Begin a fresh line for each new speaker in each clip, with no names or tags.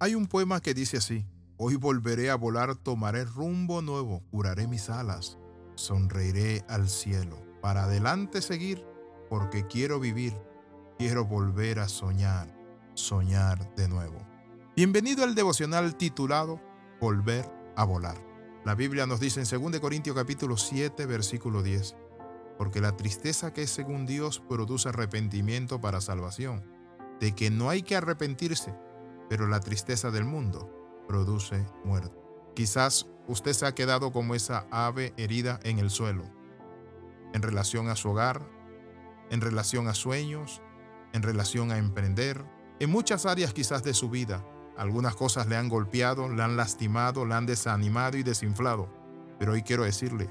Hay un poema que dice así, Hoy volveré a volar, tomaré rumbo nuevo, curaré mis alas, sonreiré al cielo, para adelante seguir, porque quiero vivir, quiero volver a soñar, soñar de nuevo. Bienvenido al devocional titulado Volver a volar. La Biblia nos dice en 2 Corintios capítulo 7, versículo 10, porque la tristeza que es según Dios produce arrepentimiento para salvación, de que no hay que arrepentirse, pero la tristeza del mundo produce muerte. Quizás usted se ha quedado como esa ave herida en el suelo, en relación a su hogar, en relación a sueños, en relación a emprender, en muchas áreas quizás de su vida. Algunas cosas le han golpeado, le han lastimado, le han desanimado y desinflado. Pero hoy quiero decirle,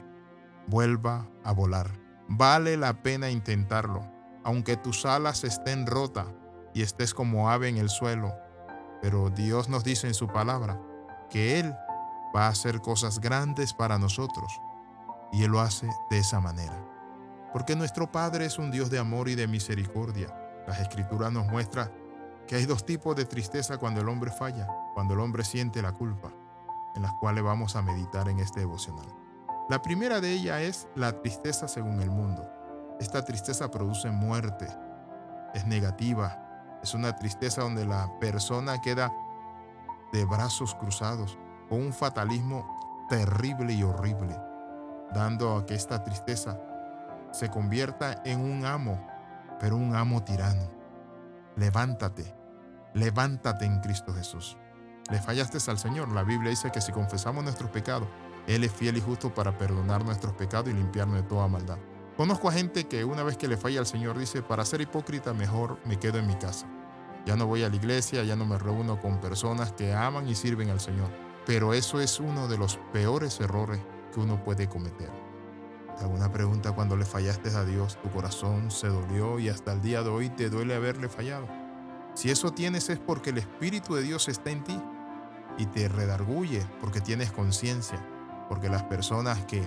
vuelva a volar. Vale la pena intentarlo. Aunque tus alas estén rotas y estés como ave en el suelo, pero Dios nos dice en su palabra que Él va a hacer cosas grandes para nosotros. Y Él lo hace de esa manera. Porque nuestro Padre es un Dios de amor y de misericordia. Las escrituras nos muestran que hay dos tipos de tristeza cuando el hombre falla, cuando el hombre siente la culpa, en las cuales vamos a meditar en este devocional. La primera de ellas es la tristeza según el mundo. Esta tristeza produce muerte, es negativa, es una tristeza donde la persona queda de brazos cruzados, con un fatalismo terrible y horrible, dando a que esta tristeza se convierta en un amo, pero un amo tirano. Levántate, levántate en Cristo Jesús. Le fallaste al Señor. La Biblia dice que si confesamos nuestros pecados, Él es fiel y justo para perdonar nuestros pecados y limpiarnos de toda maldad. Conozco a gente que una vez que le falla al Señor dice, para ser hipócrita mejor me quedo en mi casa. Ya no voy a la iglesia, ya no me reúno con personas que aman y sirven al Señor. Pero eso es uno de los peores errores que uno puede cometer. Te una pregunta cuando le fallaste a Dios, tu corazón se dolió y hasta el día de hoy te duele haberle fallado. Si eso tienes es porque el Espíritu de Dios está en ti y te redarguye porque tienes conciencia, porque las personas que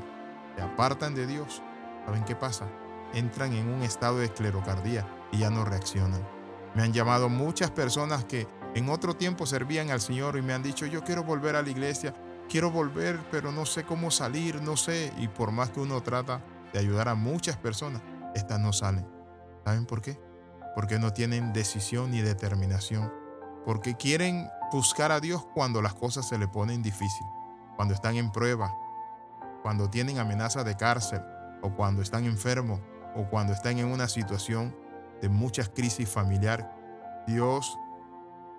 te apartan de Dios ¿Saben qué pasa? Entran en un estado de esclerocardía y ya no reaccionan. Me han llamado muchas personas que en otro tiempo servían al Señor y me han dicho, yo quiero volver a la iglesia, quiero volver, pero no sé cómo salir, no sé. Y por más que uno trata de ayudar a muchas personas, estas no salen. ¿Saben por qué? Porque no tienen decisión ni determinación. Porque quieren buscar a Dios cuando las cosas se le ponen difícil, cuando están en prueba, cuando tienen amenaza de cárcel, o cuando están enfermos o cuando están en una situación de muchas crisis familiar. Dios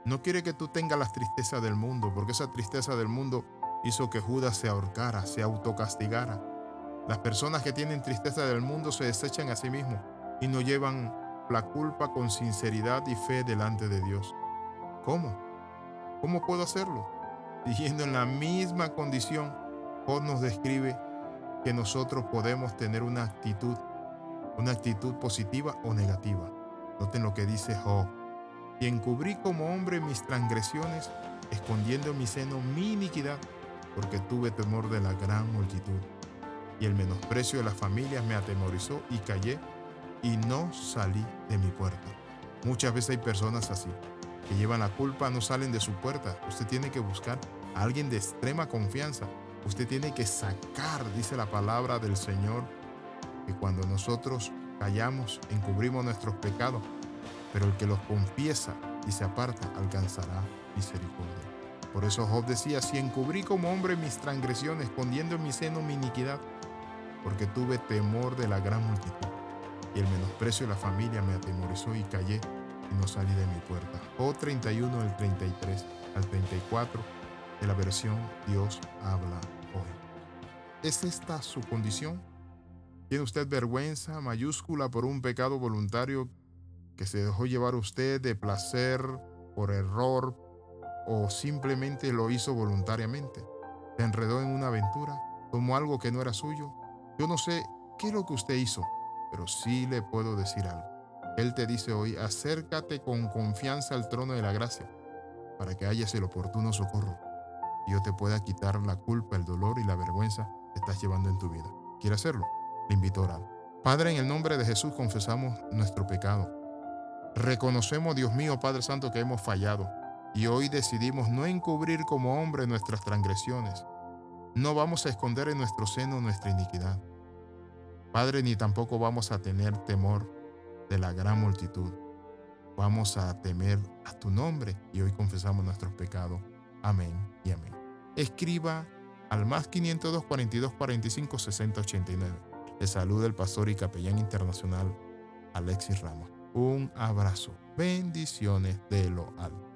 no quiere que tú tengas las tristezas del mundo, porque esa tristeza del mundo hizo que Judas se ahorcara, se autocastigara. Las personas que tienen tristeza del mundo se desechan a sí mismos y no llevan la culpa con sinceridad y fe delante de Dios. ¿Cómo? ¿Cómo puedo hacerlo? Siguiendo en la misma condición, Dios nos describe que nosotros podemos tener una actitud, una actitud positiva o negativa. Noten lo que dice Job. Y encubrí como hombre mis transgresiones, escondiendo en mi seno mi iniquidad, porque tuve temor de la gran multitud. Y el menosprecio de las familias me atemorizó y callé y no salí de mi puerta. Muchas veces hay personas así, que llevan la culpa, no salen de su puerta. Usted tiene que buscar a alguien de extrema confianza Usted tiene que sacar, dice la palabra del Señor, que cuando nosotros callamos, encubrimos nuestros pecados, pero el que los confiesa y se aparta alcanzará misericordia. Por eso Job decía, si encubrí como hombre mis transgresiones, escondiendo en mi seno mi iniquidad, porque tuve temor de la gran multitud, y el menosprecio de la familia me atemorizó y callé y no salí de mi puerta. Job 31, del 33 al 34 de la versión Dios habla hoy. ¿Es esta su condición? ¿Tiene usted vergüenza mayúscula por un pecado voluntario que se dejó llevar usted de placer, por error o simplemente lo hizo voluntariamente? ¿Se enredó en una aventura? ¿Tomó algo que no era suyo? Yo no sé qué es lo que usted hizo, pero sí le puedo decir algo. Él te dice hoy, acércate con confianza al trono de la gracia para que hayas el oportuno socorro y yo te pueda quitar la culpa, el dolor y la vergüenza que estás llevando en tu vida. ¿Quiere hacerlo? Le invito a orar. Padre, en el nombre de Jesús confesamos nuestro pecado. Reconocemos, Dios mío, Padre Santo, que hemos fallado. y hoy decidimos no encubrir como hombre nuestras transgresiones. No vamos a esconder en nuestro seno nuestra iniquidad. Padre, ni tampoco vamos a tener temor de la gran multitud. Vamos a temer a tu nombre y hoy confesamos nuestros pecados. Amén y amén. Escriba al más 502 42 45 60 89. Le saluda el pastor y capellán internacional Alexis Ramos. Un abrazo. Bendiciones de lo alto.